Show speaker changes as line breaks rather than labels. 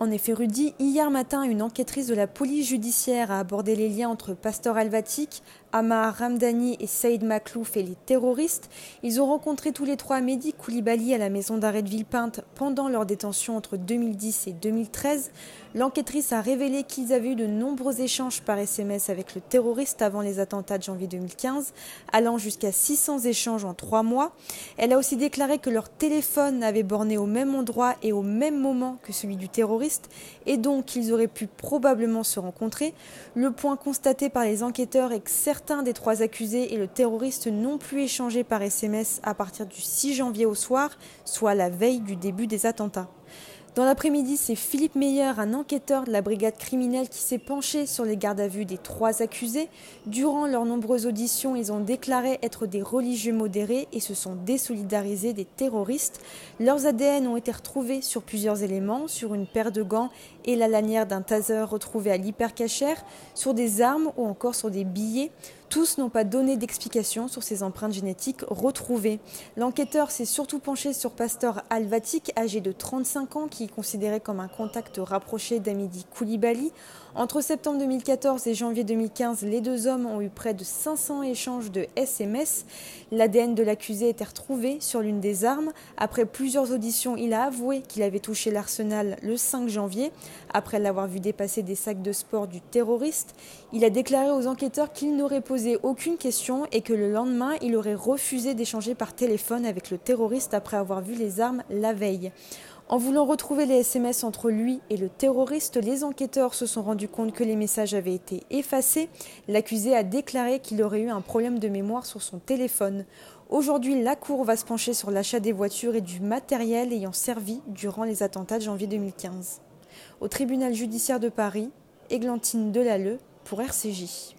En effet, Rudy, hier matin, une enquêtrice de la police judiciaire a abordé les liens entre Pasteur Alvatic, Amar Ramdani et Saïd Maklouf et les terroristes. Ils ont rencontré tous les trois Mehdi Koulibaly à la maison d'arrêt de Villepinte pendant leur détention entre 2010 et 2013. L'enquêtrice a révélé qu'ils avaient eu de nombreux échanges par SMS avec le terroriste avant les attentats de janvier 2015, allant jusqu'à 600 échanges en trois mois. Elle a aussi déclaré que leur téléphone avait borné au même endroit et au même moment que celui du terroriste, et donc qu'ils auraient pu probablement se rencontrer. Le point constaté par les enquêteurs est que certains des trois accusés et le terroriste n'ont plus échangé par SMS à partir du 6 janvier au soir, soit la veille du début des attentats. Dans l'après-midi, c'est Philippe Meyer, un enquêteur de la brigade criminelle, qui s'est penché sur les gardes à vue des trois accusés. Durant leurs nombreuses auditions, ils ont déclaré être des religieux modérés et se sont désolidarisés des terroristes. Leurs ADN ont été retrouvés sur plusieurs éléments, sur une paire de gants et la lanière d'un taser retrouvé à l'hypercachère, sur des armes ou encore sur des billets. Tous n'ont pas donné d'explication sur ces empreintes génétiques retrouvées. L'enquêteur s'est surtout penché sur Pasteur Alvatic, âgé de 35 ans, qui est considéré comme un contact rapproché d'Amidi Koulibaly. Entre septembre 2014 et janvier 2015, les deux hommes ont eu près de 500 échanges de SMS. L'ADN de l'accusé était retrouvé sur l'une des armes. Après plusieurs auditions, il a avoué qu'il avait touché l'arsenal le 5 janvier, après l'avoir vu dépasser des sacs de sport du terroriste. Il a déclaré aux enquêteurs qu'il n'aurait posé aucune question et que le lendemain, il aurait refusé d'échanger par téléphone avec le terroriste après avoir vu les armes la veille. En voulant retrouver les SMS entre lui et le terroriste, les enquêteurs se sont rendus compte que les messages avaient été effacés. L'accusé a déclaré qu'il aurait eu un problème de mémoire sur son téléphone. Aujourd'hui, la Cour va se pencher sur l'achat des voitures et du matériel ayant servi durant les attentats de janvier 2015. Au tribunal judiciaire de Paris, Églantine Delalleux pour RCJ.